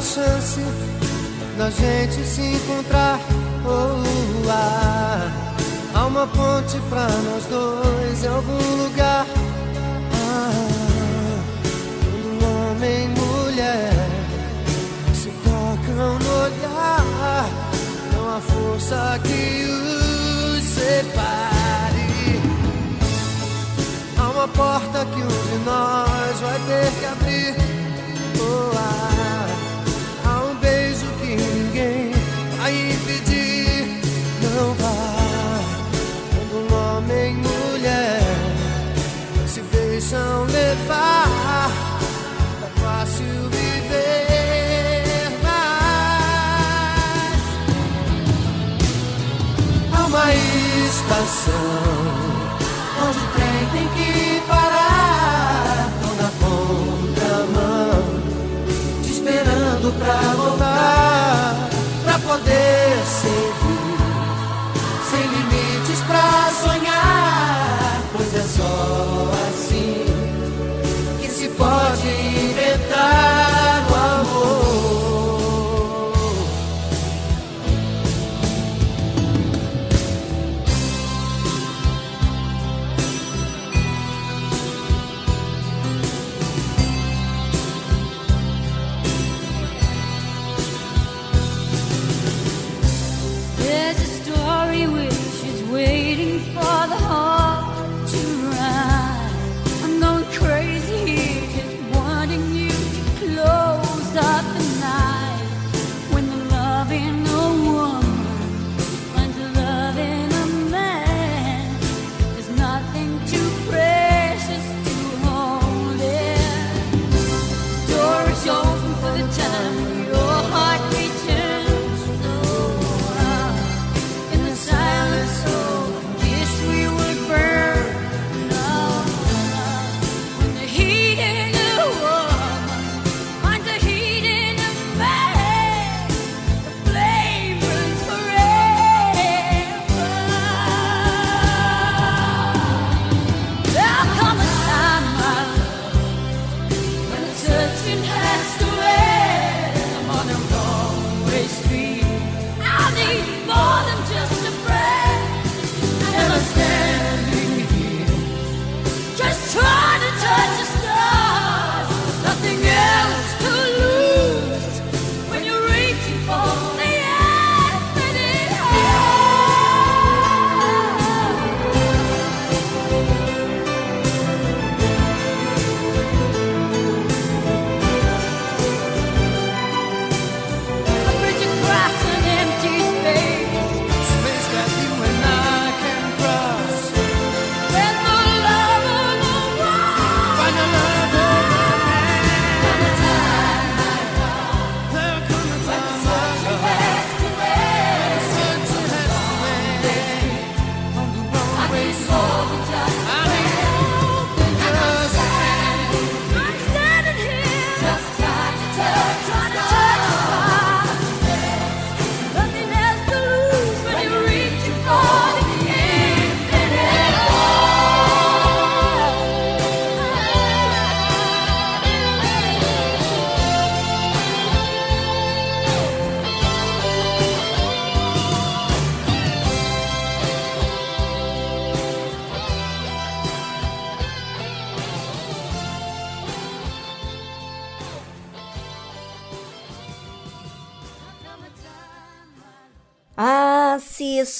Uma chance da gente se encontrar. Oh, ah, há uma ponte pra nós dois em algum lugar. Ah, quando homem e mulher se tocam no olhar, não há força que os separe. Há uma porta que um de nós vai ter que abrir. Oh, ah, deixam levar. É fácil viver, mas há uma estação onde o trem tem que parar. Tô na contramão, te esperando pra voltar, pra poder seguir, sem limites pra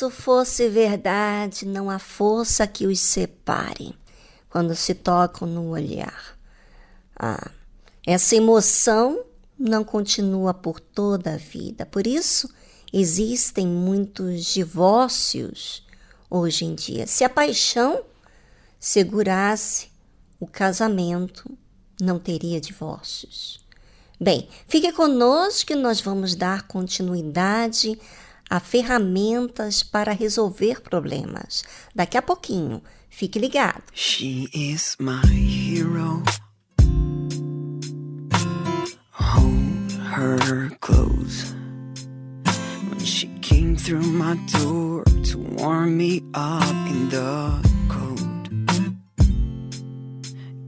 isso fosse verdade, não há força que os separe quando se tocam no olhar. Ah, essa emoção não continua por toda a vida. Por isso, existem muitos divórcios hoje em dia. Se a paixão segurasse o casamento, não teria divórcios. Bem, fique conosco que nós vamos dar continuidade a ferramentas para resolver problemas. Daqui a pouquinho, fique ligado. She is my hero. Hold her close. When she came through my door to warm me up in the cold.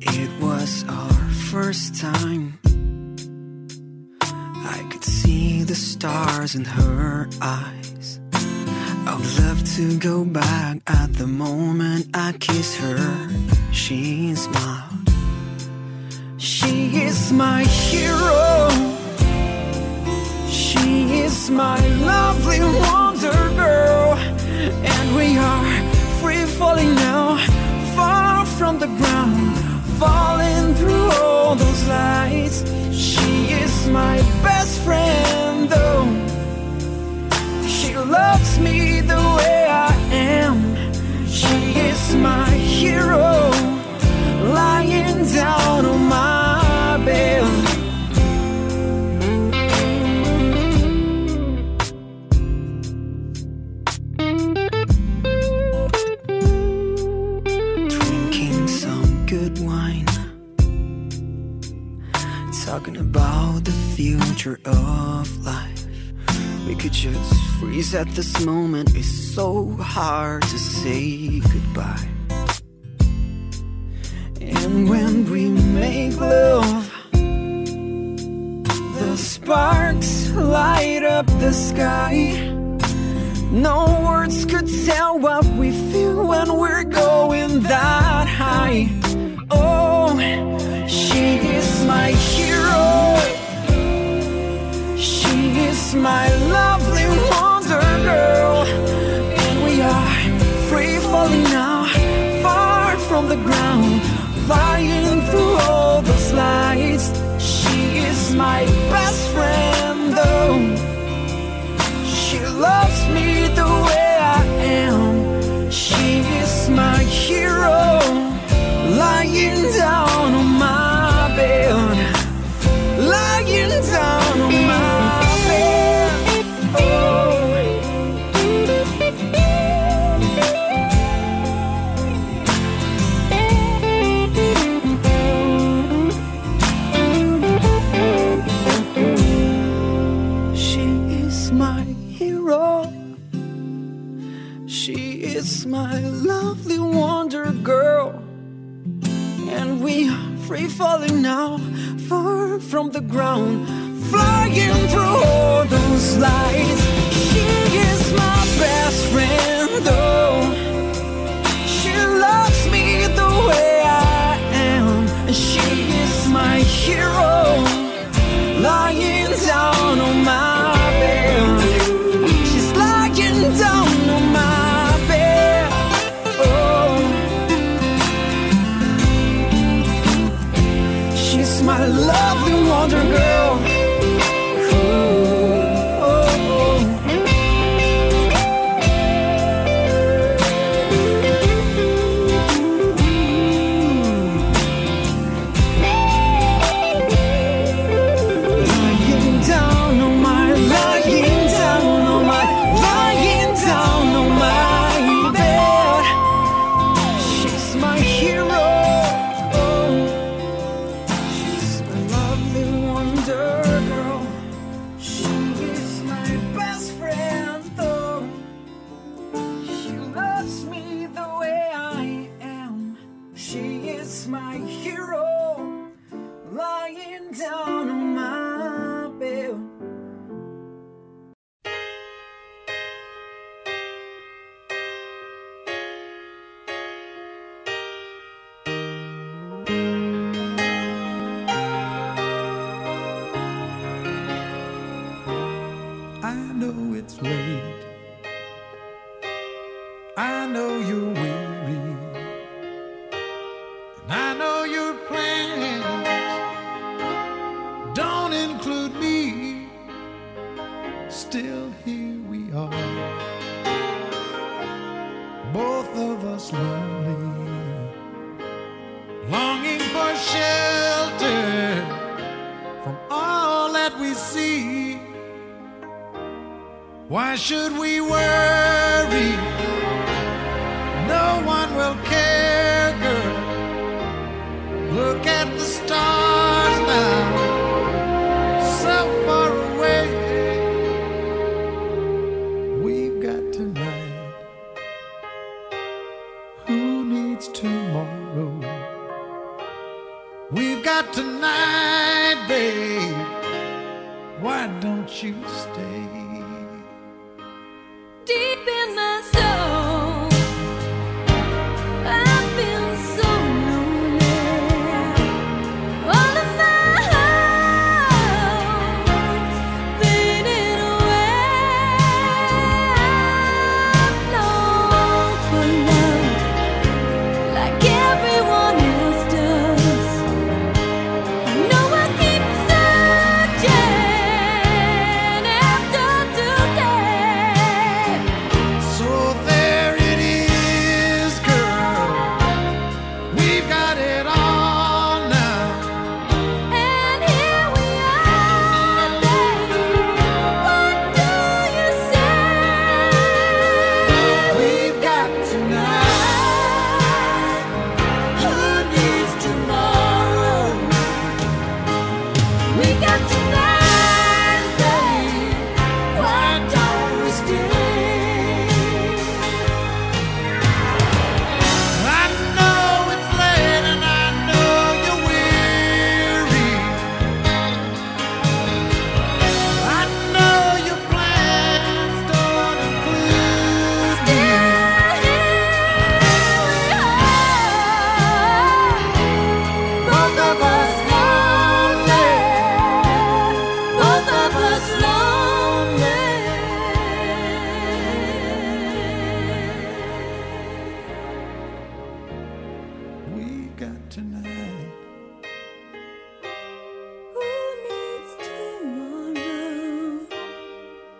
It was our first time. I could see the stars in her eyes. I would love to go back at the moment I kissed her. She smiled. She is my hero. She is my lovely wonder girl. And we are free falling now, far from the ground, falling through all those lights. My best friend, though. She loves me the way I am. She at this moment. It's so hard to say goodbye. From the ground, flying through all those lights. She is my best friend, though. She loves me the way I am. And she is my hero should we worry?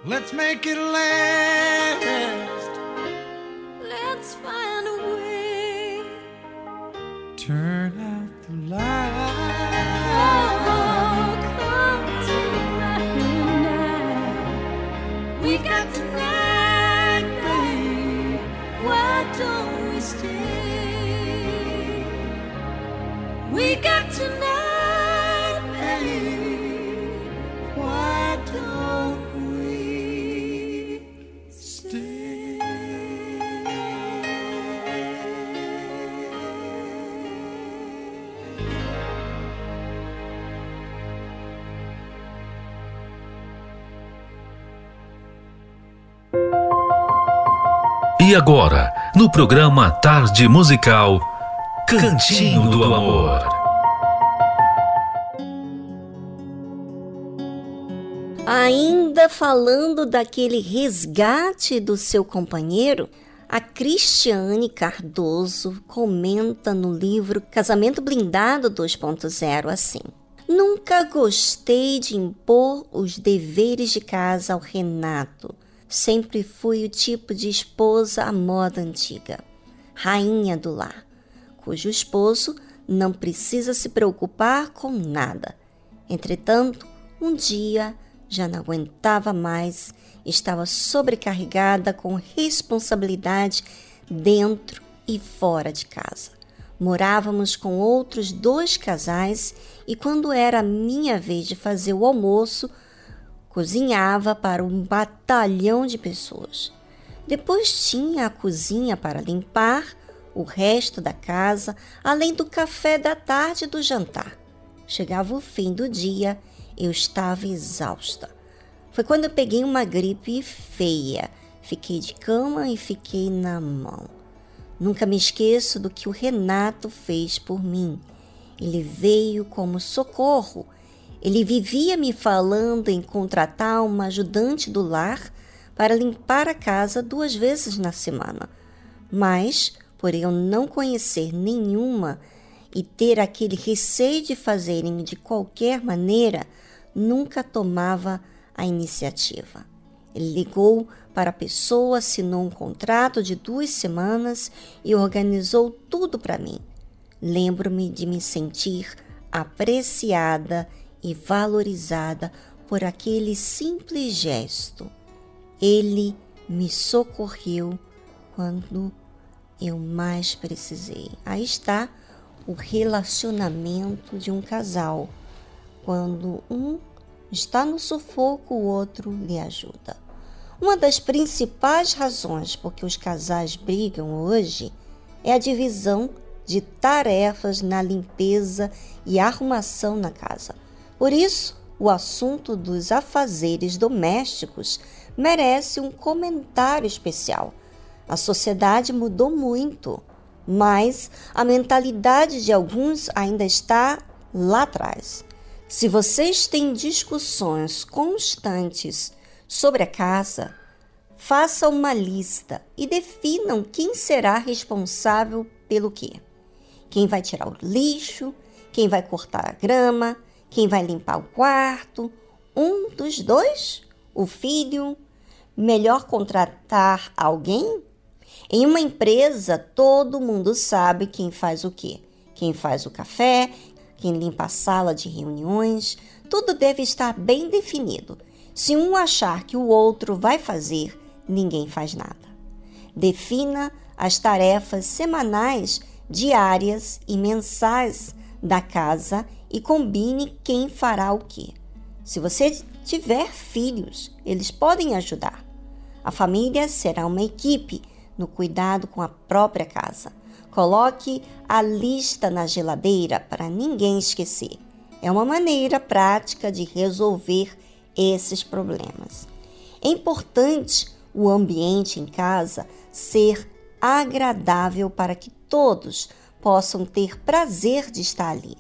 Let's make it last. E agora, no programa Tarde Musical, Cantinho do Amor. Ainda falando daquele resgate do seu companheiro, a Cristiane Cardoso comenta no livro Casamento Blindado 2.0 assim: Nunca gostei de impor os deveres de casa ao Renato. Sempre fui o tipo de esposa à moda antiga, rainha do lar, cujo esposo não precisa se preocupar com nada. Entretanto, um dia já não aguentava mais, estava sobrecarregada com responsabilidade dentro e fora de casa. Morávamos com outros dois casais e, quando era minha vez de fazer o almoço, cozinhava para um batalhão de pessoas. Depois tinha a cozinha para limpar o resto da casa, além do café da tarde e do jantar. Chegava o fim do dia, eu estava exausta. Foi quando eu peguei uma gripe feia. Fiquei de cama e fiquei na mão. Nunca me esqueço do que o Renato fez por mim. Ele veio como socorro. Ele vivia me falando em contratar uma ajudante do lar para limpar a casa duas vezes na semana. Mas, por eu não conhecer nenhuma e ter aquele receio de fazerem de qualquer maneira, nunca tomava a iniciativa. Ele ligou para a pessoa, assinou um contrato de duas semanas e organizou tudo para mim. Lembro-me de me sentir apreciada e valorizada por aquele simples gesto. Ele me socorreu quando eu mais precisei. Aí está o relacionamento de um casal. Quando um está no sufoco, o outro lhe ajuda. Uma das principais razões por que os casais brigam hoje é a divisão de tarefas na limpeza e arrumação na casa. Por isso, o assunto dos afazeres domésticos merece um comentário especial. A sociedade mudou muito, mas a mentalidade de alguns ainda está lá atrás. Se vocês têm discussões constantes sobre a casa, faça uma lista e definam quem será responsável pelo quê. Quem vai tirar o lixo, quem vai cortar a grama, quem vai limpar o quarto, um dos dois, o filho. Melhor contratar alguém? Em uma empresa, todo mundo sabe quem faz o quê. Quem faz o café, quem limpa a sala de reuniões, tudo deve estar bem definido. Se um achar que o outro vai fazer, ninguém faz nada. Defina as tarefas semanais, diárias e mensais da casa e combine quem fará o que. Se você tiver filhos, eles podem ajudar. A família será uma equipe no cuidado com a própria casa. Coloque a lista na geladeira para ninguém esquecer. É uma maneira prática de resolver esses problemas. É importante o ambiente em casa ser agradável para que todos possam ter prazer de estar ali.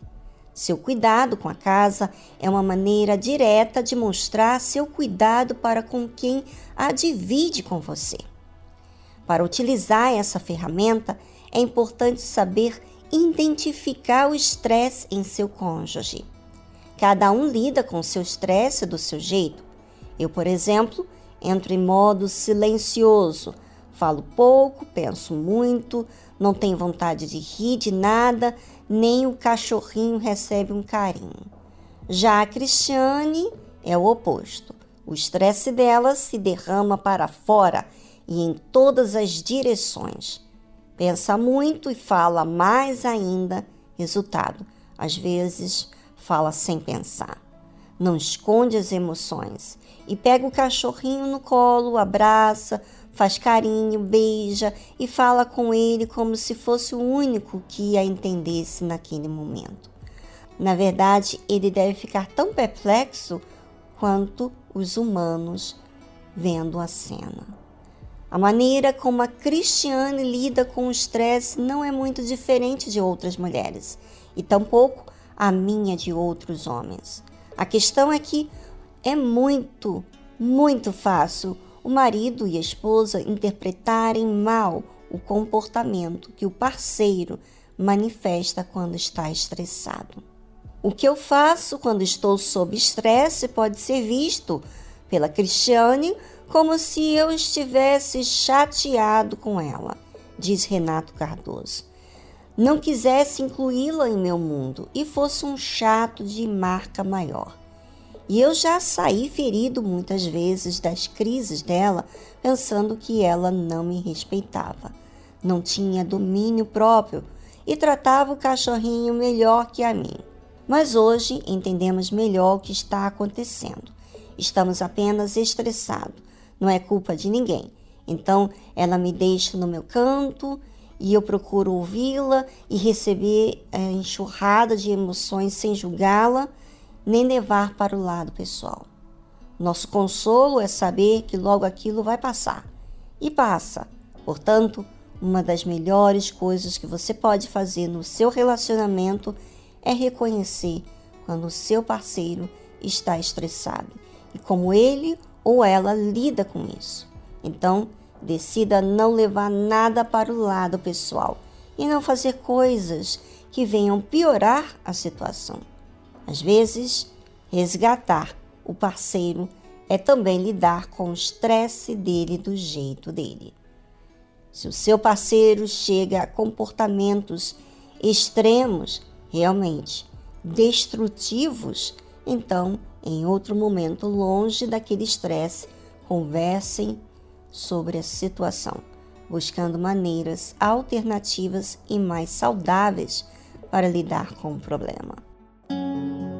Seu cuidado com a casa é uma maneira direta de mostrar seu cuidado para com quem a divide com você. Para utilizar essa ferramenta, é importante saber identificar o estresse em seu cônjuge. Cada um lida com seu estresse do seu jeito. Eu, por exemplo, entro em modo silencioso, falo pouco, penso muito, não tenho vontade de rir de nada, nem o cachorrinho recebe um carinho. Já a Cristiane é o oposto. O estresse dela se derrama para fora e em todas as direções. Pensa muito e fala mais ainda. Resultado: às vezes fala sem pensar. Não esconde as emoções e pega o cachorrinho no colo, abraça, faz carinho, beija e fala com ele como se fosse o único que a entendesse naquele momento. Na verdade, ele deve ficar tão perplexo quanto os humanos vendo a cena. A maneira como a Cristiane lida com o estresse não é muito diferente de outras mulheres, e tampouco a minha de outros homens. A questão é que é muito, muito fácil o marido e a esposa interpretarem mal o comportamento que o parceiro manifesta quando está estressado. O que eu faço quando estou sob estresse pode ser visto pela Cristiane como se eu estivesse chateado com ela, diz Renato Cardoso. Não quisesse incluí-la em meu mundo e fosse um chato de marca maior. E eu já saí ferido muitas vezes das crises dela, pensando que ela não me respeitava, não tinha domínio próprio e tratava o cachorrinho melhor que a mim. Mas hoje entendemos melhor o que está acontecendo. Estamos apenas estressados não é culpa de ninguém. Então, ela me deixa no meu canto e eu procuro ouvi-la e receber a é, enxurrada de emoções sem julgá-la, nem levar para o lado pessoal. Nosso consolo é saber que logo aquilo vai passar. E passa. Portanto, uma das melhores coisas que você pode fazer no seu relacionamento é reconhecer quando o seu parceiro está estressado e como ele ou ela lida com isso. Então, decida não levar nada para o lado pessoal e não fazer coisas que venham piorar a situação. Às vezes, resgatar o parceiro é também lidar com o estresse dele do jeito dele. Se o seu parceiro chega a comportamentos extremos, realmente destrutivos, então Em outro momento, longe daquele estresse, conversem sobre a situação, buscando maneiras alternativas e mais saudáveis para lidar com o problema. Música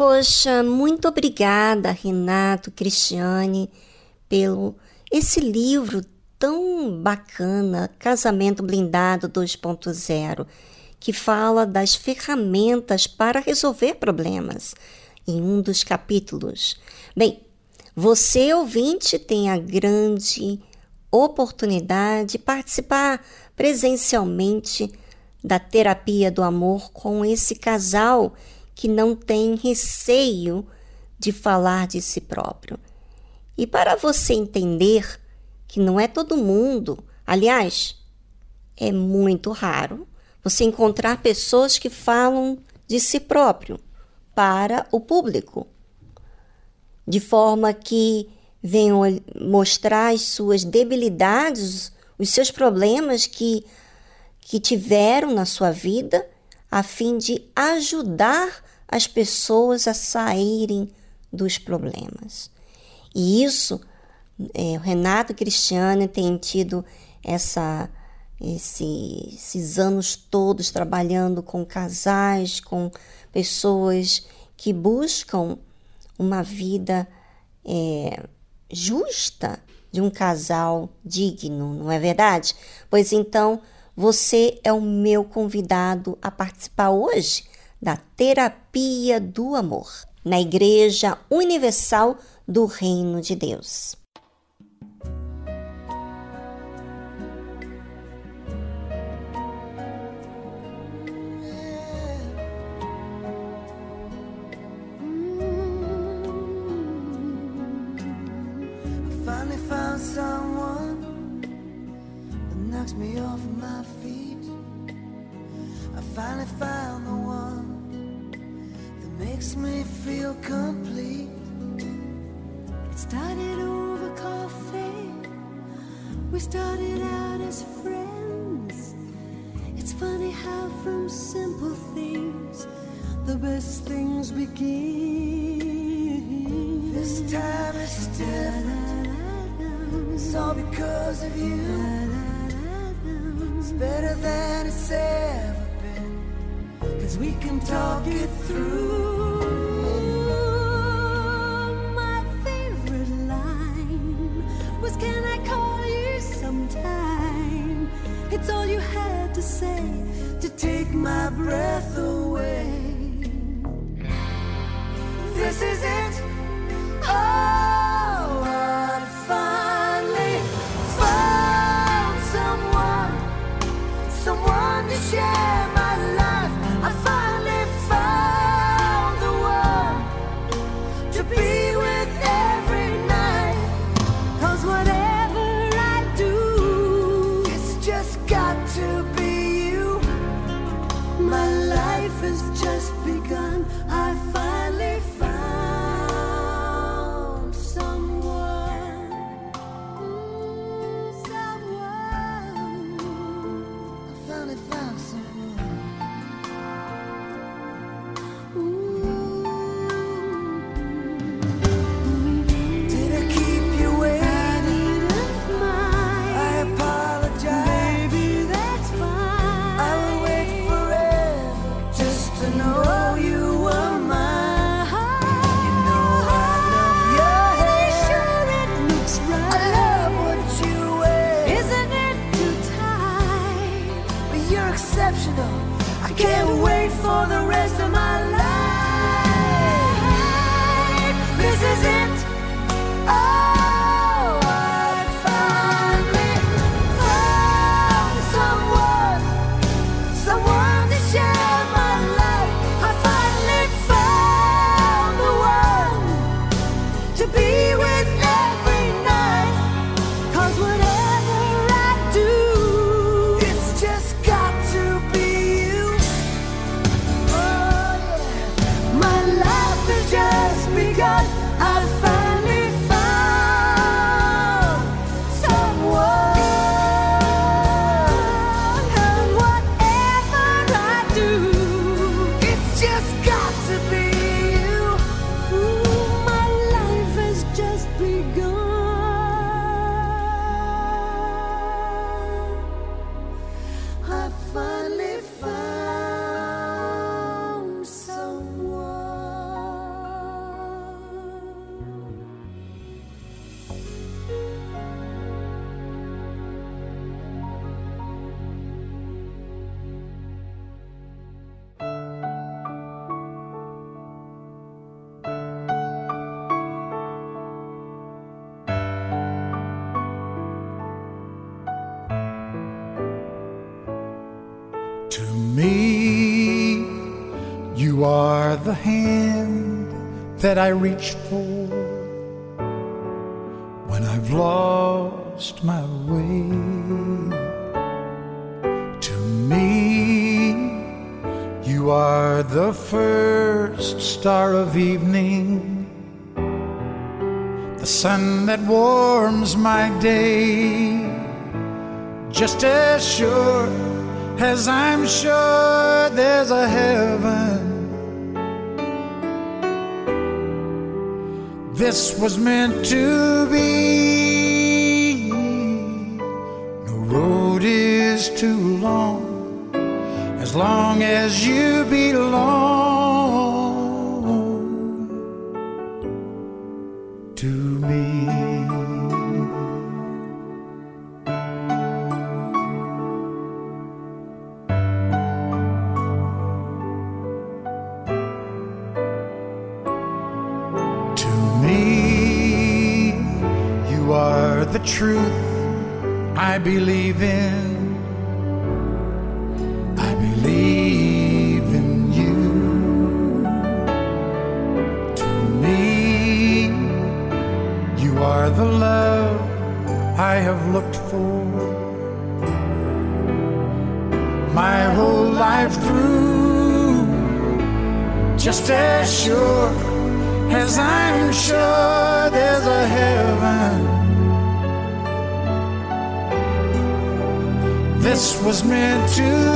Poxa, muito obrigada, Renato, Cristiane, pelo esse livro tão bacana, Casamento Blindado 2.0, que fala das ferramentas para resolver problemas em um dos capítulos. Bem, você ouvinte tem a grande oportunidade de participar presencialmente da terapia do amor com esse casal que não tem receio de falar de si próprio. E para você entender que não é todo mundo, aliás, é muito raro você encontrar pessoas que falam de si próprio para o público, de forma que venham mostrar as suas debilidades, os seus problemas que, que tiveram na sua vida, a fim de ajudar as pessoas a saírem dos problemas. E isso, é, o Renato Cristiano tem tido essa, esse, esses anos todos trabalhando com casais, com pessoas que buscam uma vida é, justa de um casal digno, não é verdade? Pois então, você é o meu convidado a participar hoje da terapia do amor na Igreja Universal do Reino de Deus. me off my feet. I finally found the one. Makes me feel complete. It started over coffee. We started out as friends. It's funny how from simple things the best things begin. This time is different. It's all because of you. It's better than it's ever. Cause we can talk it through. My favorite line was Can I call you sometime? It's all you had to say to take my breath away. This is it. Oh, that I reach for when I've lost my way. To me, you are the first star of evening, the sun that warms my day just as sure as I'm sure there's a heaven. This was meant to be. No road is too long as long as you belong believe in. was meant to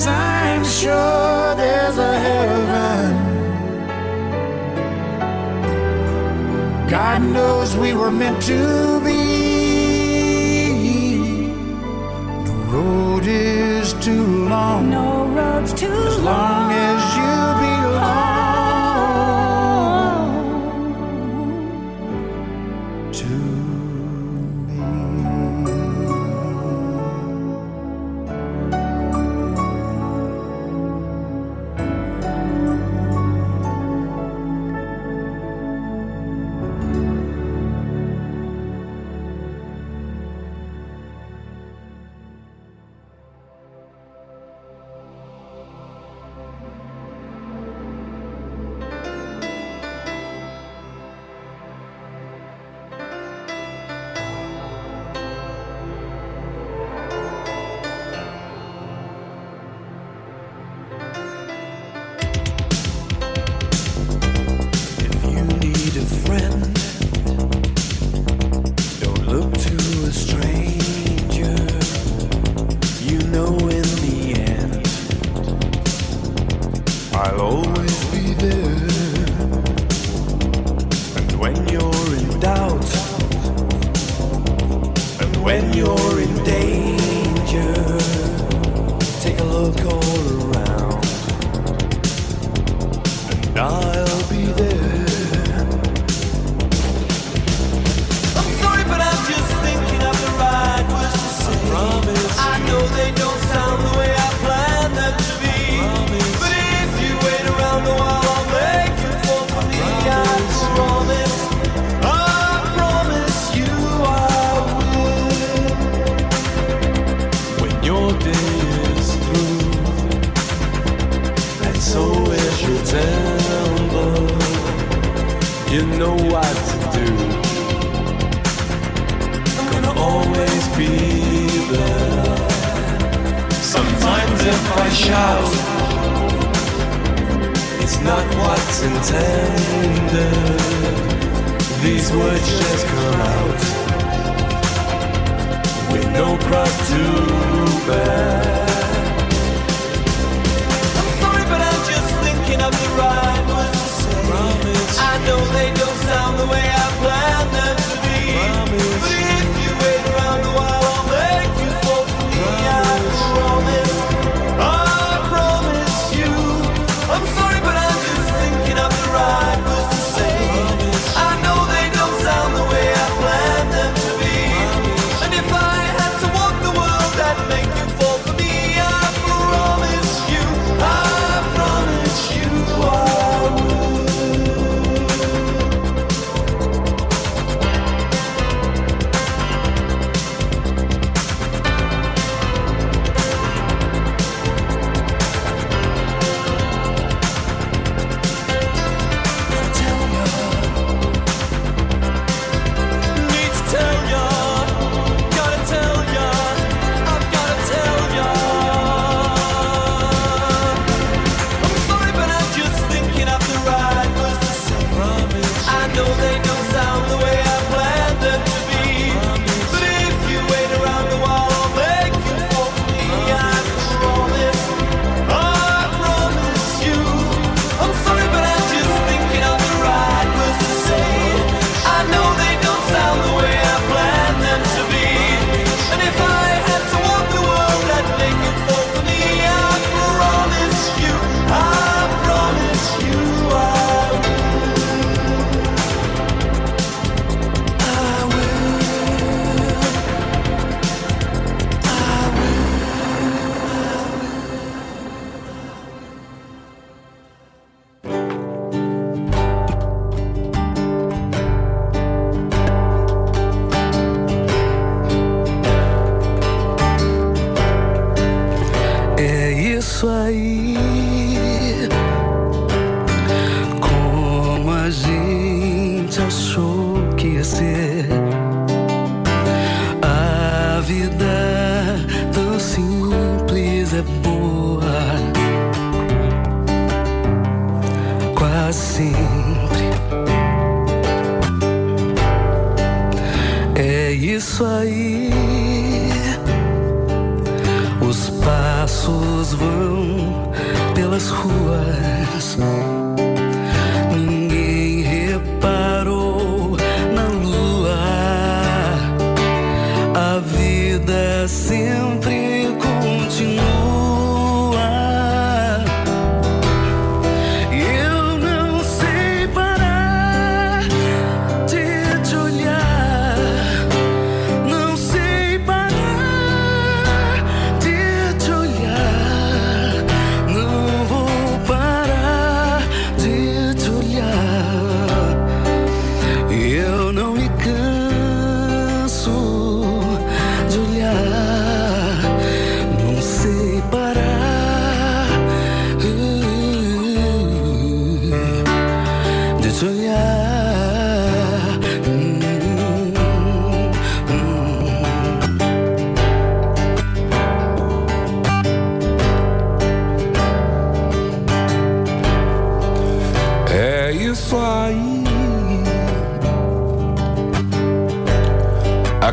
Cause I'm sure there's a heaven. God knows we were meant to be. The road is too long. No road's too long.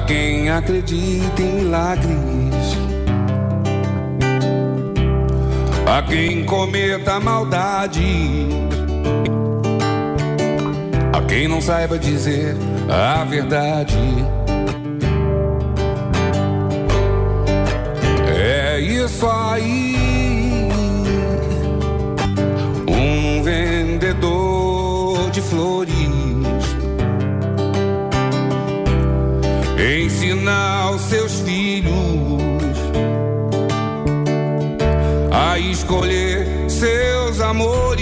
quem acredita em milagres, a quem cometa maldade, a quem não saiba dizer a verdade. É isso aí, um vendedor de flores. Ensinar os seus filhos a escolher seus amores.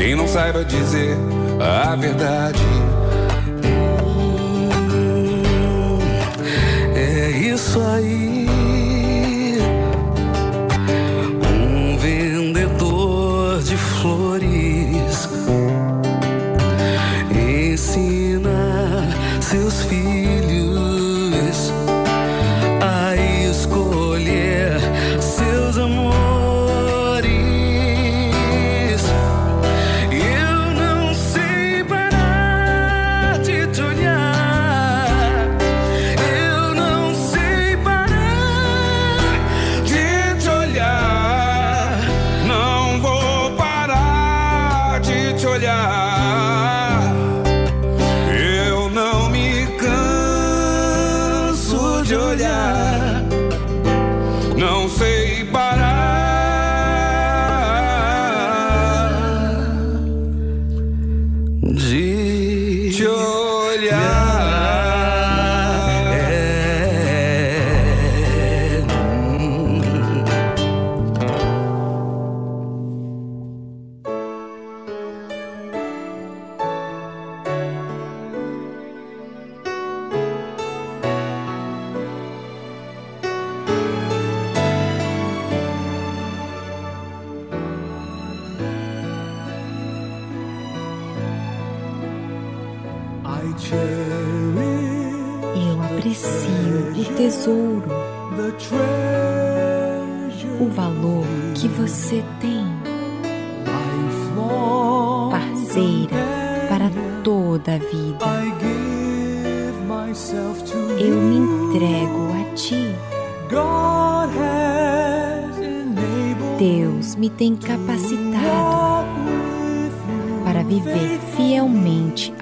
Quem não saiba dizer a verdade.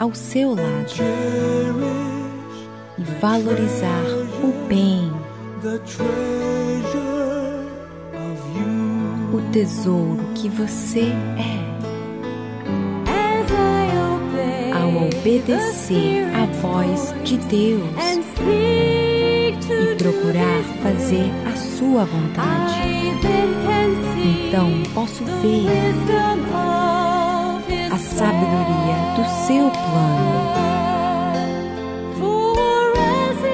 Ao seu lado e valorizar o bem, o tesouro que você é. Ao obedecer à voz de Deus e procurar fazer a sua vontade, então posso ver sabedoria do seu plano.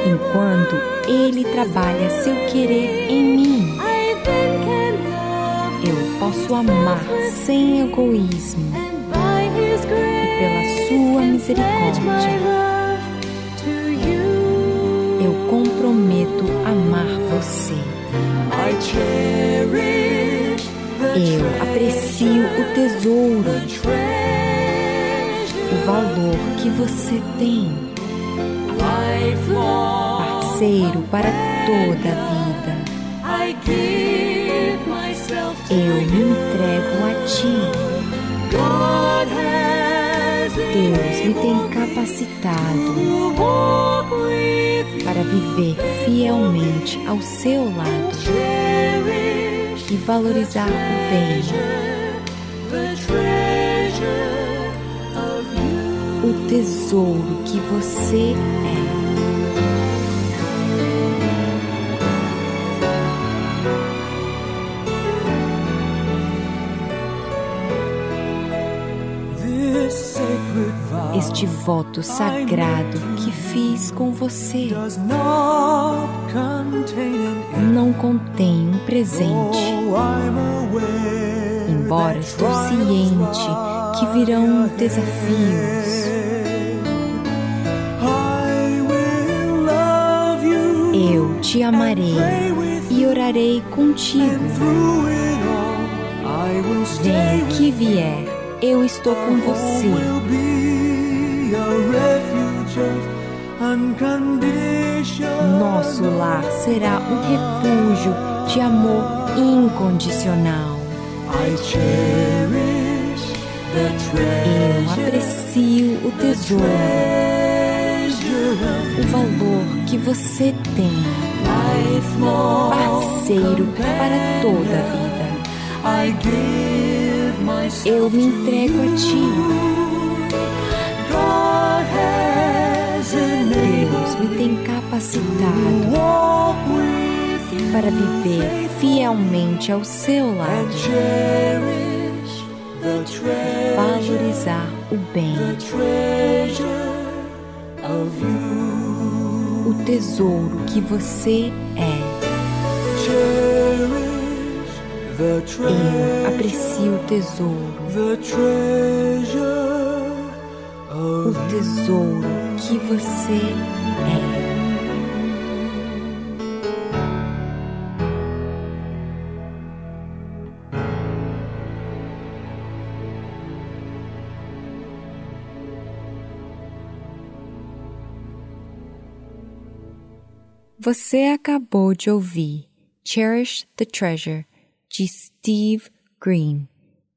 Enquanto Ele trabalha seu querer em mim, eu posso amar sem egoísmo grace pela sua misericórdia. eu comprometo amar você. Eu aprecio o tesouro. O valor que você tem, parceiro para toda a vida. Eu me entrego a ti. Deus me tem capacitado para viver fielmente ao seu lado e valorizar o bem, tesouro que você é. Este voto sagrado que fiz com você não contém um presente. Oh, Embora estou ciente que virão desafios, te amarei e orarei contigo. with que vier, eu estou com você. Nosso lar será um refúgio de amor incondicional. Eu aprecio o tesouro, o valor que você tem, parceiro para toda a vida. Eu me entrego a ti. Deus me tem capacitado para viver fielmente ao seu lado, cherish the treasure valorizar o bem, o tesouro que você é. Eu aprecio o tesouro, o tesouro que você é. Você acabou de ouvir Cherish the Treasure de Steve Green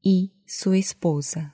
e sua esposa.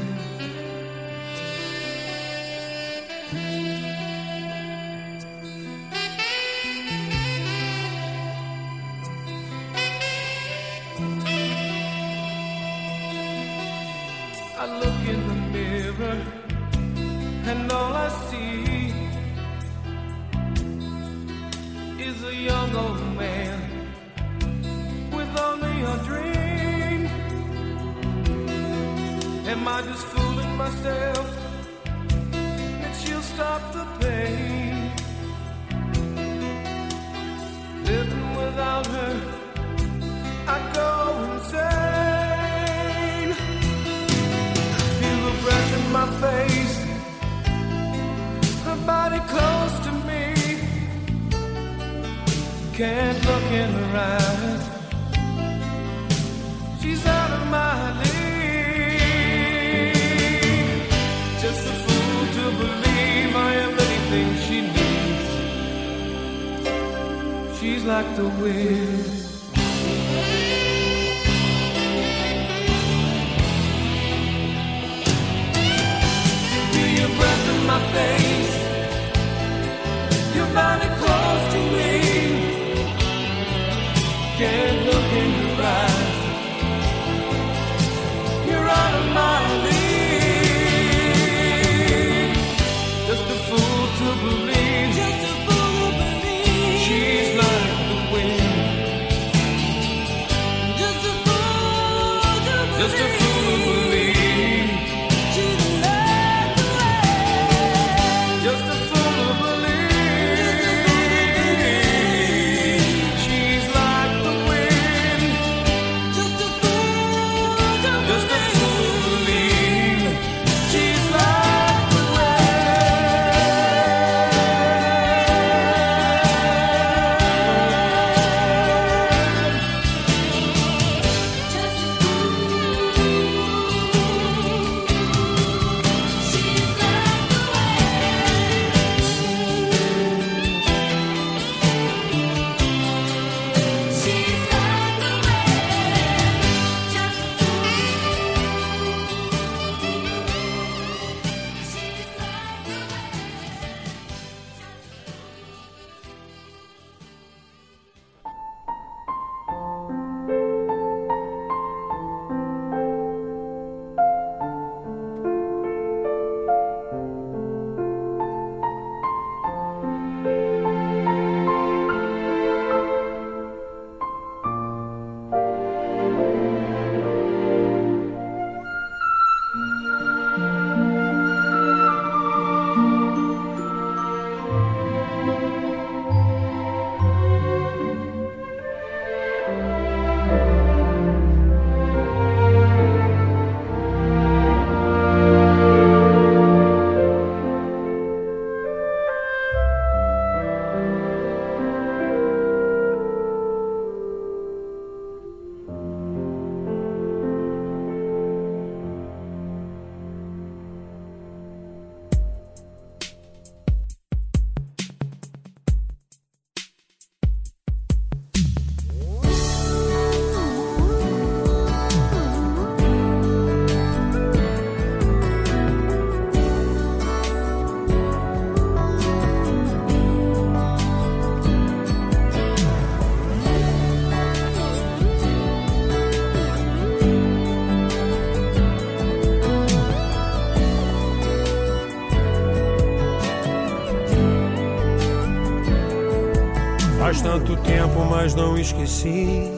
Mas não esqueci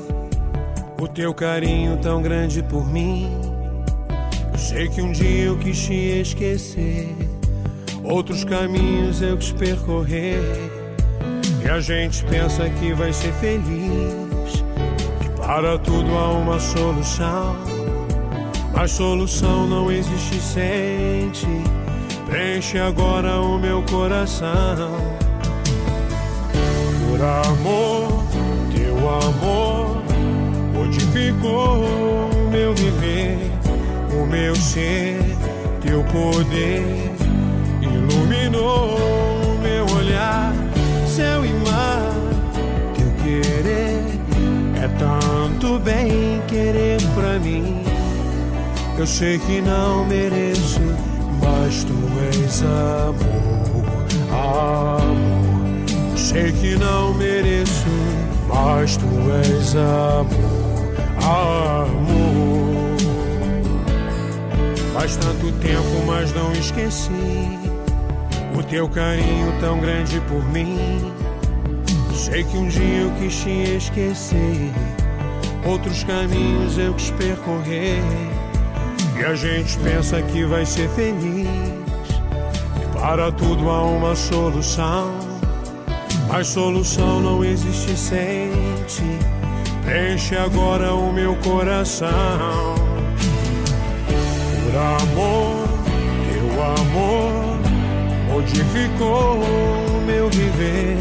o teu carinho tão grande por mim. Eu sei que um dia eu quis te esquecer, outros caminhos eu quis percorrer. E a gente pensa que vai ser feliz, que para tudo há uma solução. Mas solução não existe, sente. Preenche agora o meu coração. Por amor, modificou o meu viver, o meu ser, teu poder iluminou o meu olhar, céu e mar, teu querer é tanto bem querer pra mim. Eu sei que não mereço, mas tu és amor, amor. Sei que não mereço, mas tu és amor, amor. Faz tanto tempo, mas não esqueci o teu carinho tão grande por mim. Sei que um dia eu quis te esquecer, outros caminhos eu quis percorrer. E a gente pensa que vai ser feliz. E para tudo há uma solução. Mas solução não existe, sente. Preenche agora o meu coração. Por amor, teu amor modificou o meu viver,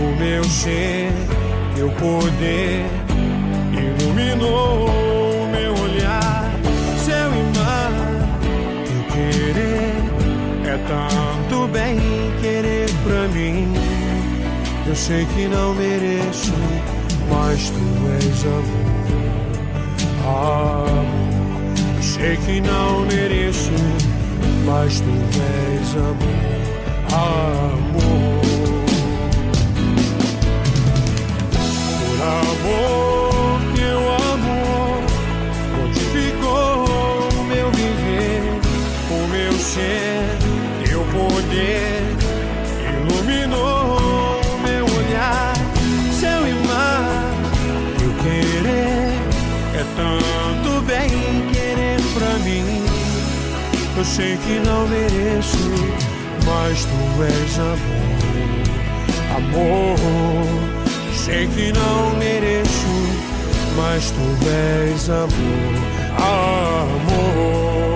o meu ser, Teu poder iluminou o meu olhar. E mar, teu querer é tanto bem querer pra mim. Eu sei que não mereço, mas tu és amor. Amor. Sei que não mereço, mas tu és amor. Amor. Por amor, teu amor modificou o meu viver, o meu ser, sei que não mereço, mas tu és amor, amor. Sei que não mereço, mas tu és amor, amor.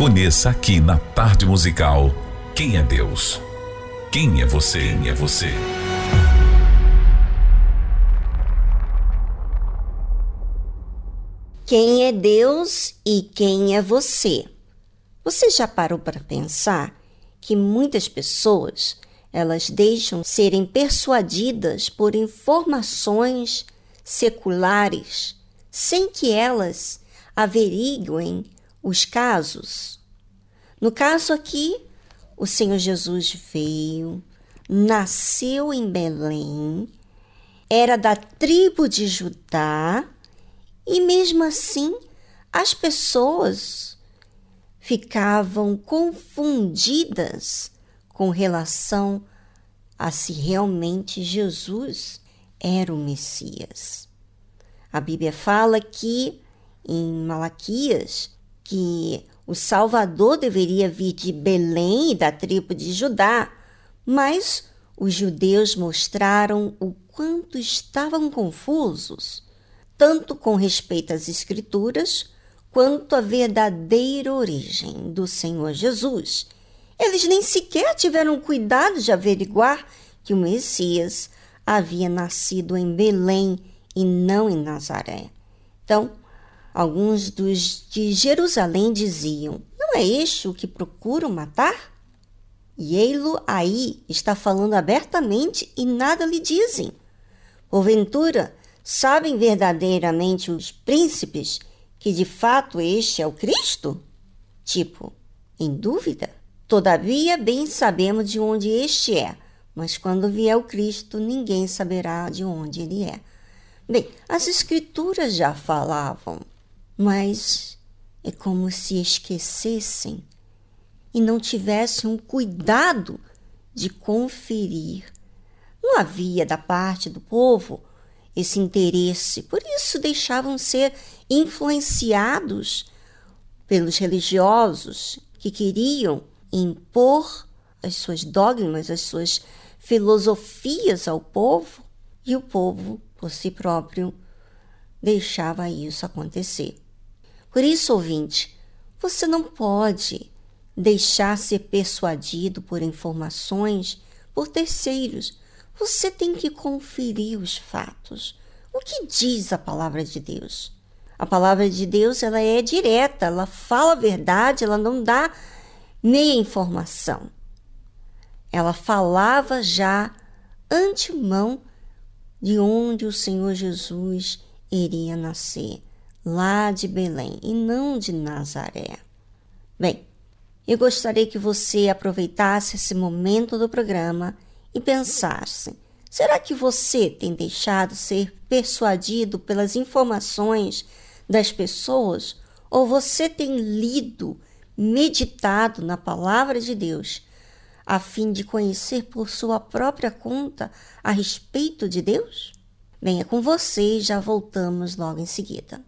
Conheça aqui na Tarde Musical quem é Deus. Quem é você? Quem é você? Quem é Deus e quem é você? Você já parou para pensar que muitas pessoas elas deixam serem persuadidas por informações seculares sem que elas averiguem os casos? No caso aqui, o Senhor Jesus veio, nasceu em Belém, era da tribo de Judá e mesmo assim, as pessoas ficavam confundidas com relação a se realmente Jesus era o Messias. A Bíblia fala que em Malaquias que o Salvador deveria vir de Belém, da tribo de Judá, mas os judeus mostraram o quanto estavam confusos tanto com respeito às Escrituras quanto à verdadeira origem do Senhor Jesus. Eles nem sequer tiveram cuidado de averiguar que o Messias havia nascido em Belém e não em Nazaré. Então, alguns dos de Jerusalém diziam: Não é este o que procuram matar? E aí está falando abertamente e nada lhe dizem. Porventura, Sabem verdadeiramente os príncipes que de fato este é o Cristo? Tipo, em dúvida? Todavia, bem sabemos de onde este é, mas quando vier o Cristo, ninguém saberá de onde ele é. Bem, as Escrituras já falavam, mas é como se esquecessem e não tivessem um cuidado de conferir. Não havia da parte do povo esse interesse. Por isso deixavam ser influenciados pelos religiosos que queriam impor as suas dogmas, as suas filosofias ao povo, e o povo, por si próprio, deixava isso acontecer. Por isso, ouvinte, você não pode deixar ser persuadido por informações por terceiros você tem que conferir os fatos. O que diz a palavra de Deus? A palavra de Deus ela é direta, ela fala a verdade, ela não dá meia informação. Ela falava já antemão de onde o Senhor Jesus iria nascer, lá de Belém e não de Nazaré. Bem, eu gostaria que você aproveitasse esse momento do programa e pensasse: será que você tem deixado ser persuadido pelas informações das pessoas ou você tem lido, meditado na palavra de Deus a fim de conhecer por sua própria conta a respeito de Deus? Venha com você já voltamos logo em seguida.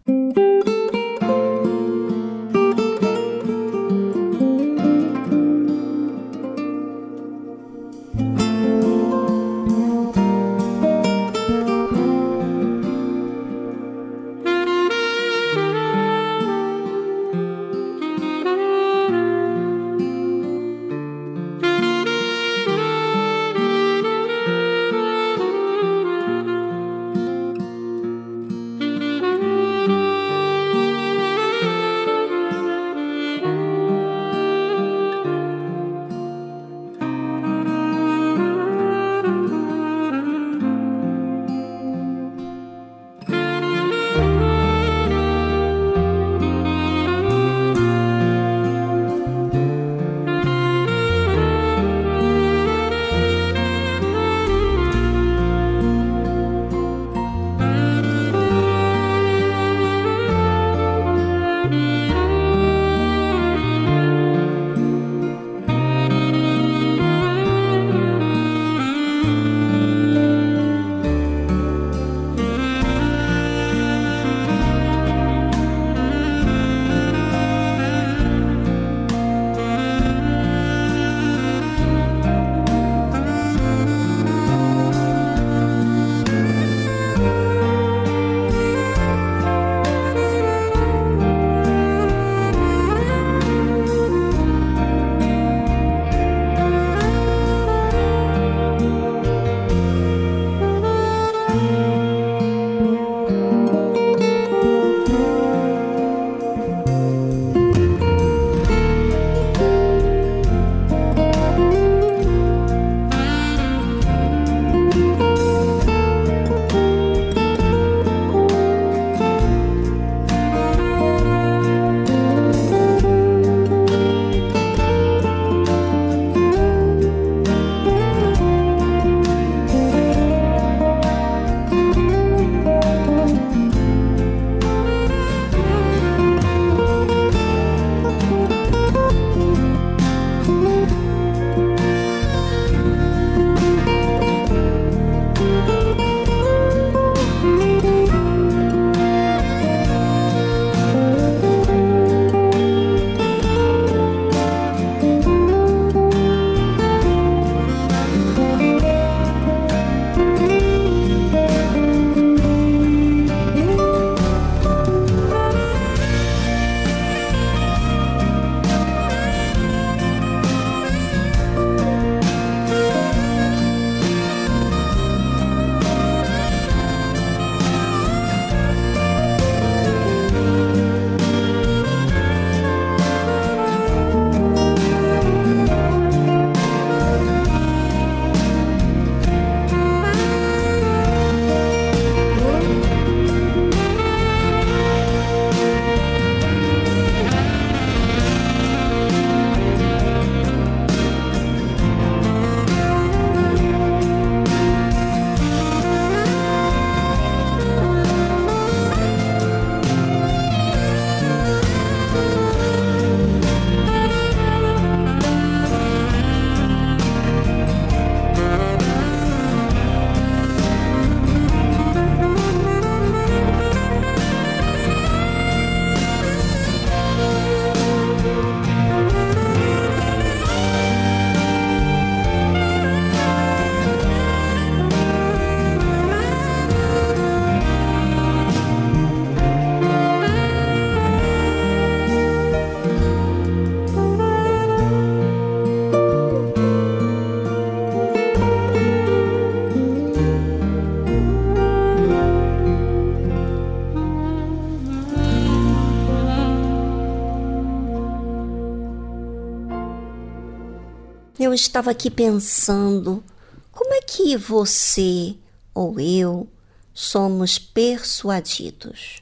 Eu estava aqui pensando como é que você ou eu somos persuadidos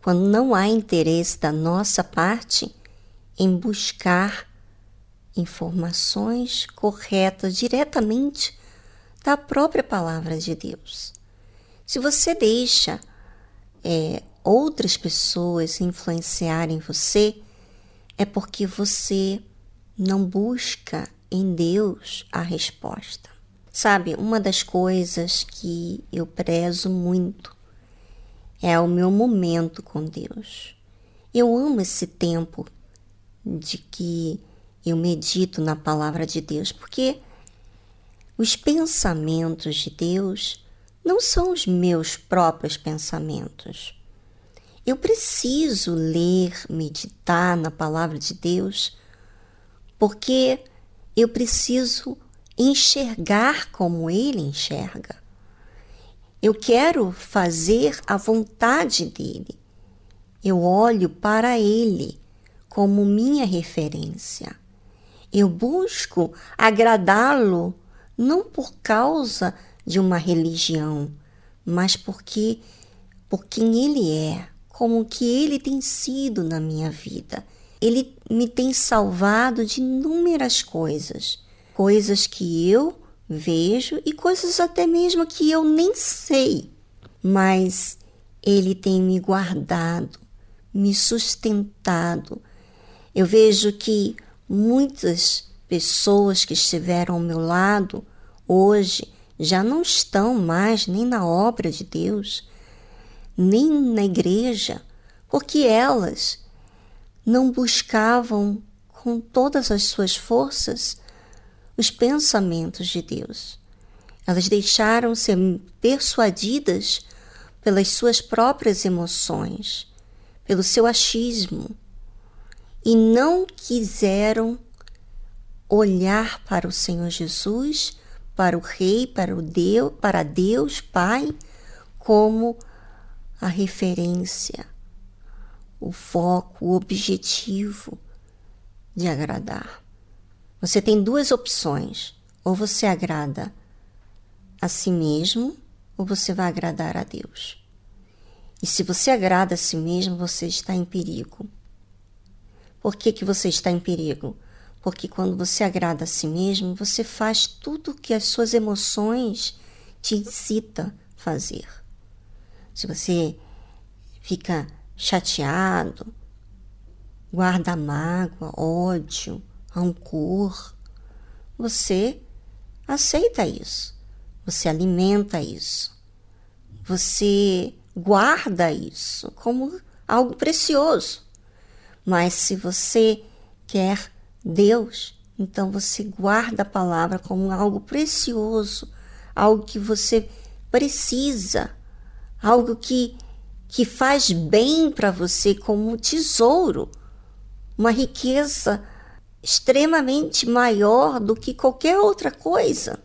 quando não há interesse da nossa parte em buscar informações corretas diretamente da própria palavra de Deus. Se você deixa é, outras pessoas influenciarem você, é porque você não busca em Deus a resposta. Sabe, uma das coisas que eu prezo muito é o meu momento com Deus. Eu amo esse tempo de que eu medito na palavra de Deus, porque os pensamentos de Deus não são os meus próprios pensamentos. Eu preciso ler, meditar na palavra de Deus, porque eu preciso enxergar como ele enxerga. Eu quero fazer a vontade dele. Eu olho para ele como minha referência. Eu busco agradá-lo não por causa de uma religião, mas porque por quem ele é, como que ele tem sido na minha vida. Ele me tem salvado de inúmeras coisas, coisas que eu vejo e coisas até mesmo que eu nem sei, mas ele tem me guardado, me sustentado. Eu vejo que muitas pessoas que estiveram ao meu lado hoje já não estão mais nem na obra de Deus, nem na igreja, porque elas não buscavam com todas as suas forças os pensamentos de Deus. Elas deixaram ser persuadidas pelas suas próprias emoções, pelo seu achismo, e não quiseram olhar para o Senhor Jesus, para o Rei, para o Deus, para Deus Pai, como a referência, o foco, o objetivo de agradar. Você tem duas opções: ou você agrada a si mesmo, ou você vai agradar a Deus. E se você agrada a si mesmo, você está em perigo. Por que, que você está em perigo? Porque quando você agrada a si mesmo, você faz tudo o que as suas emoções te incita a fazer. Se você fica chateado, guarda mágoa, ódio, rancor, você aceita isso. Você alimenta isso. Você guarda isso como algo precioso. Mas se você quer Deus, então você guarda a palavra como algo precioso, algo que você precisa, algo que, que faz bem para você como um tesouro, uma riqueza extremamente maior do que qualquer outra coisa.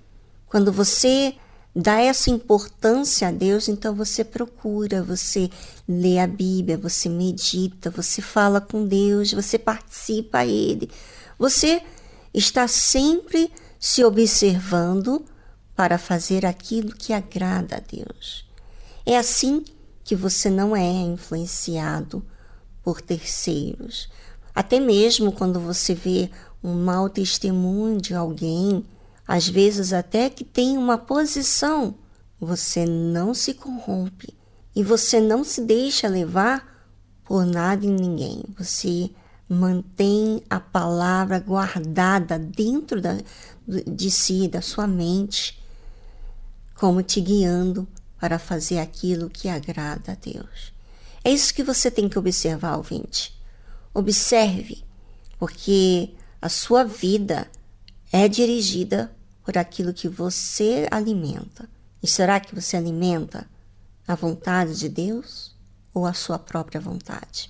Quando você dá essa importância a Deus, então você procura, você lê a Bíblia, você medita, você fala com Deus, você participa a Ele, você está sempre se observando para fazer aquilo que agrada a Deus. É assim que você não é influenciado por terceiros. Até mesmo quando você vê um mau testemunho de alguém, às vezes até que tem uma posição, você não se corrompe e você não se deixa levar por nada e ninguém. Você mantém a palavra guardada dentro da, de si, da sua mente, como te guiando para fazer aquilo que agrada a Deus. É isso que você tem que observar, ouvinte. Observe, porque a sua vida é dirigida por aquilo que você alimenta. E será que você alimenta a vontade de Deus ou a sua própria vontade?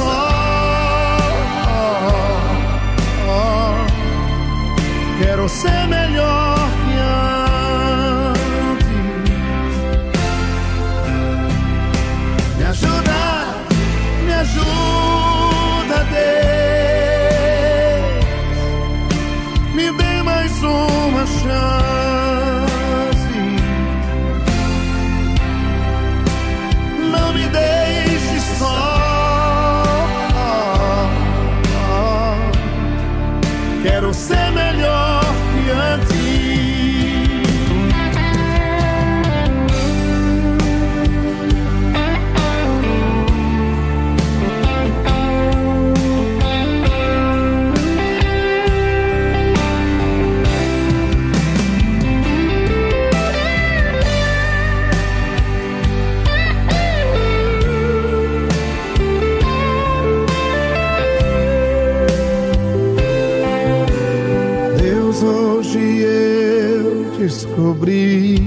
Só. Quero ser melhor descobri.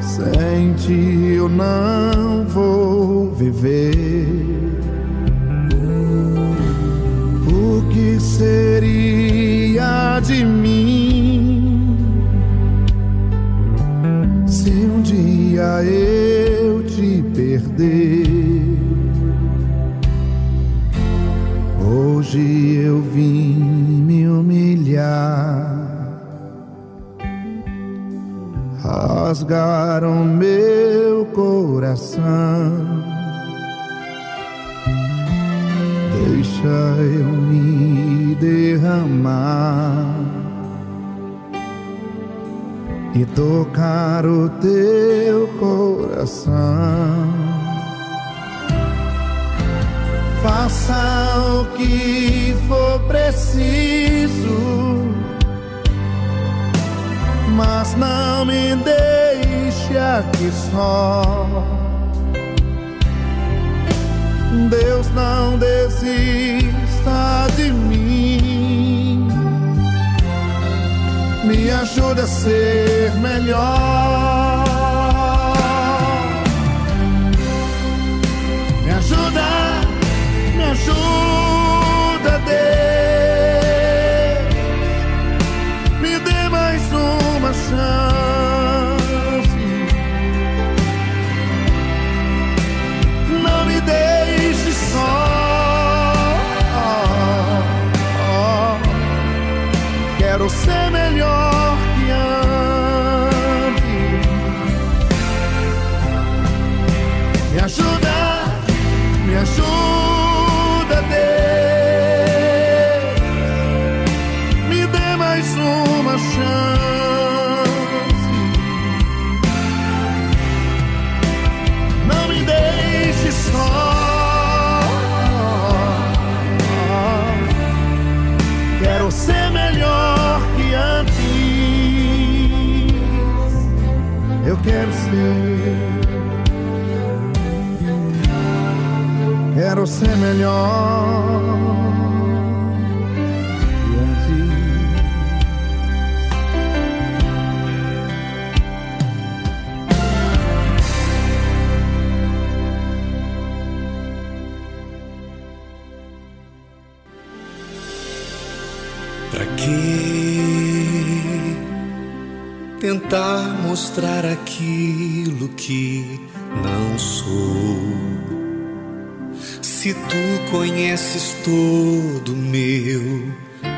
Sem ti eu não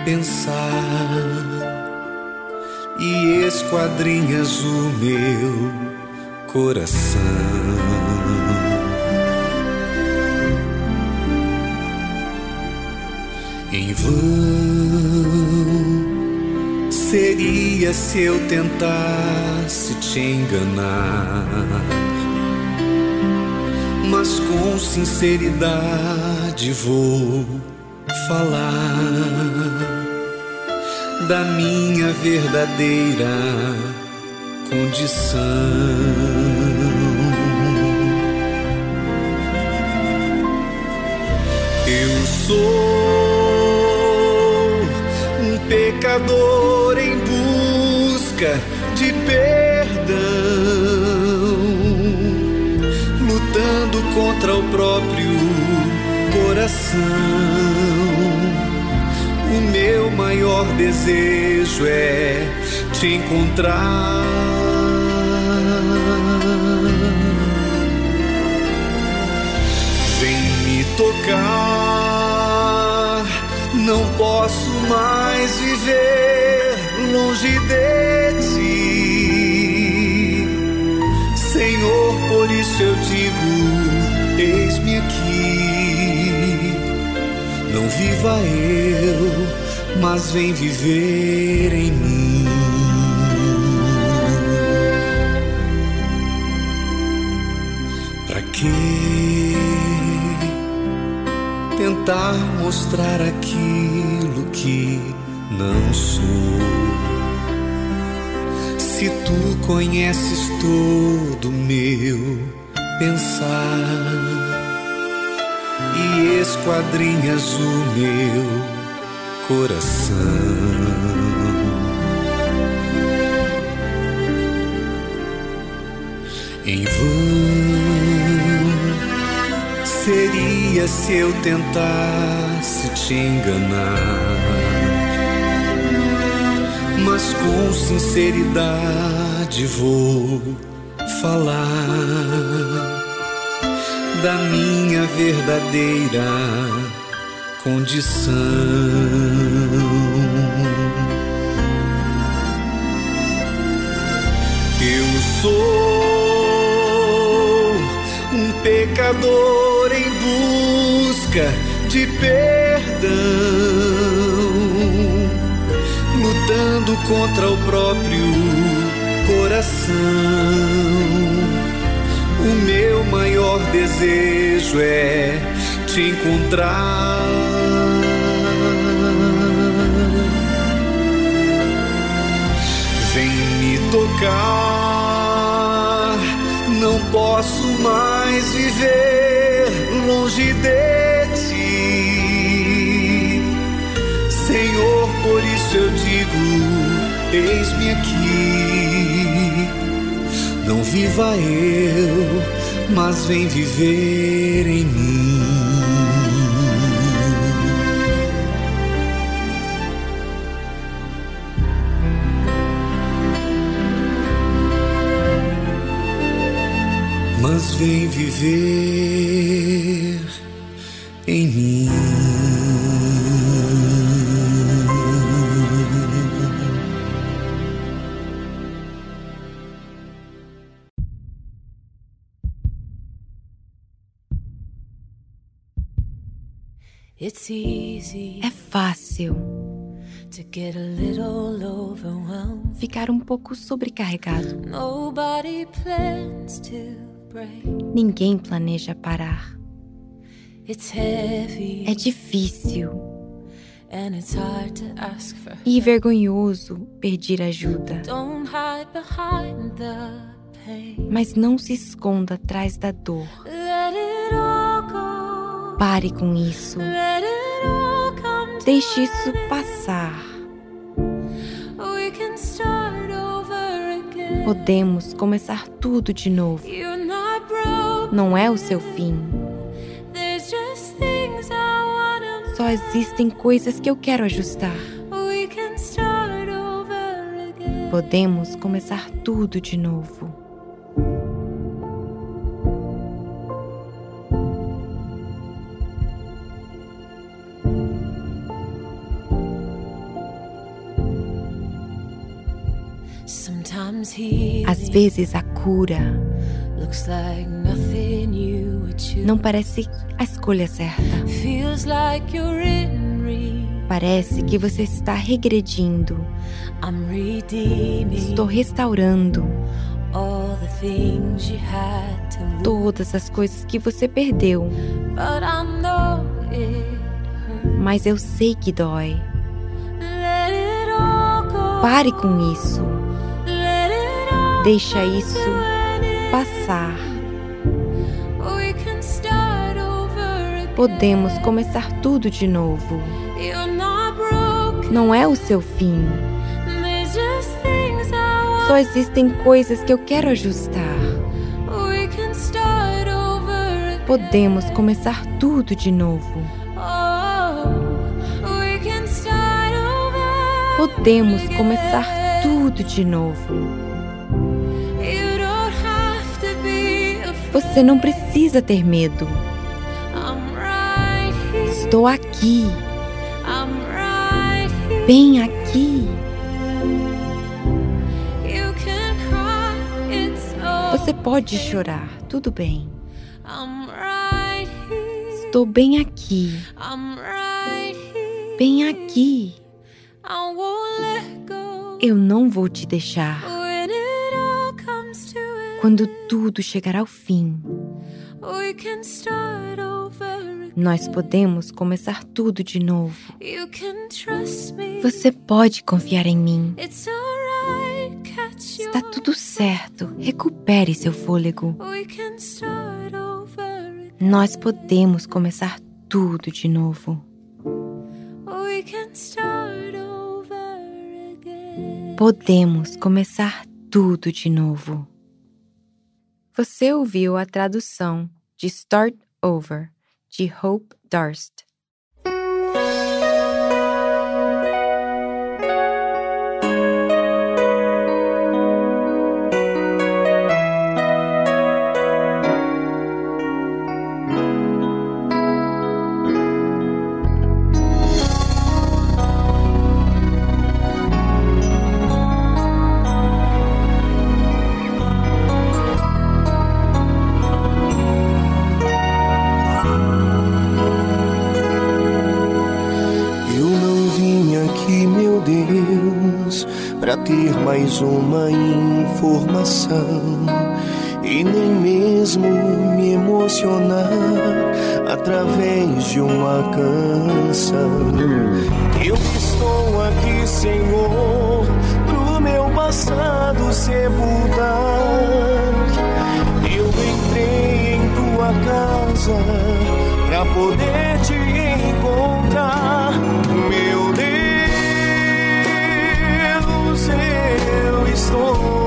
pensar. E esquadrinhas o meu coração. Em vão seria se eu tentasse te enganar, mas com sinceridade vou falar da minha verdadeira condição. Eu sou um pecador em busca de perdão, lutando contra o próprio coração. Maior desejo é te encontrar. Vem me tocar. Não posso mais viver longe de ti, Senhor. Por isso eu digo: Eis-me aqui. Não viva eu, mas vem viver em mim. Pra que tentar mostrar aquilo que não sou? Se tu conheces todo meu pensar e esquadrinhas o meu coração. Em vão seria se eu tentasse te enganar, mas com sinceridade vou falar da minha verdadeira condição. Eu sou um pecador em busca de perdão, lutando contra o próprio coração. O meu maior desejo é te encontrar. Vem me tocar. Não posso mais viver longe de ti, Senhor. Por isso eu digo: Eis-me aqui. Não viva eu, mas vem viver em mim. Vem viver em mim. It's easy É fácil ficar um pouco sobrecarregado. Ninguém planeja parar. É difícil e vergonhoso pedir ajuda. Mas não se esconda atrás da dor. Pare com isso. Deixe isso passar. Podemos começar tudo de novo. Não é o seu fim. Só existem coisas que eu quero ajustar. We can start over again. Podemos começar tudo de novo. Sometimes he Às vezes a cura não parece a escolha certa. Parece que você está regredindo. Estou restaurando todas as coisas que você perdeu. Mas eu sei que dói. Pare com isso. Deixa isso passar. Podemos começar tudo de novo. Não é o seu fim. Só existem coisas que eu quero ajustar. Podemos começar tudo de novo. Oh, Podemos começar tudo de novo. Você não precisa ter medo. Estou aqui, bem aqui. Você pode chorar, tudo bem. Estou bem aqui, bem aqui. Eu não vou te deixar. Quando tudo chegar ao fim, nós podemos começar tudo de novo. Você pode confiar em mim. Está tudo certo. Recupere seu fôlego. Nós podemos começar tudo de novo. Podemos começar tudo de novo. Você ouviu a tradução de Start Over, Jehope Darst. Para ter mais uma informação e nem mesmo me emocionar através de uma canção. Eu estou aqui, Senhor, pro meu passado sepultar. Eu entrei em tua casa pra poder te encontrar, meu Eu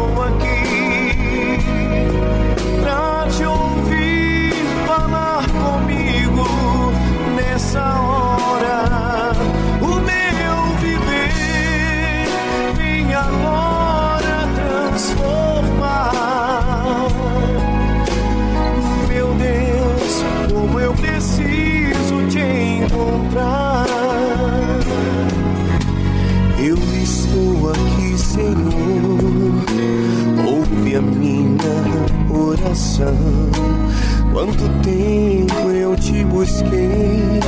Quanto tempo eu te busquei,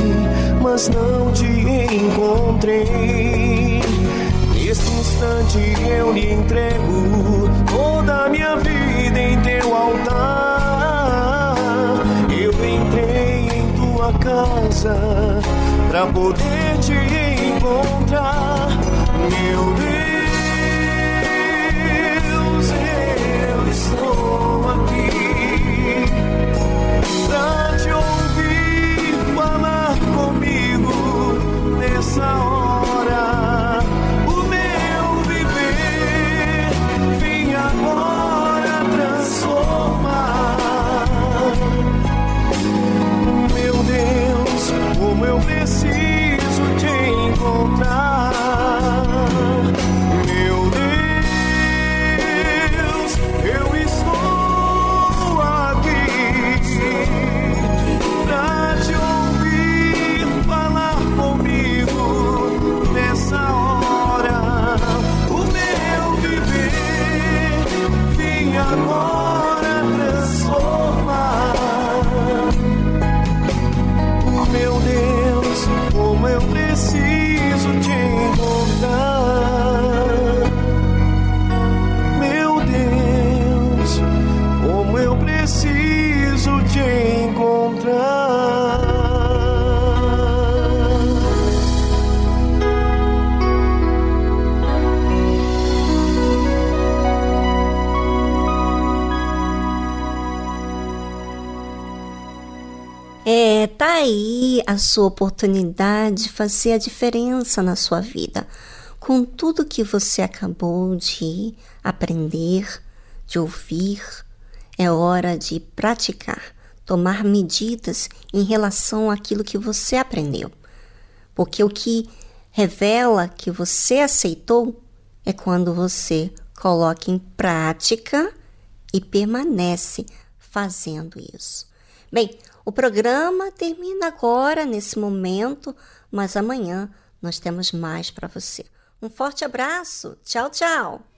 mas não te encontrei. Neste instante eu lhe entrego toda a minha vida em teu altar. Eu entrei em tua casa pra poder te encontrar, meu Deus. Eu estou aqui now. A sua oportunidade de fazer a diferença na sua vida. Com tudo que você acabou de aprender, de ouvir, é hora de praticar, tomar medidas em relação àquilo que você aprendeu. Porque o que revela que você aceitou é quando você coloca em prática e permanece fazendo isso. Bem, o programa termina agora, nesse momento, mas amanhã nós temos mais para você. Um forte abraço. Tchau, tchau.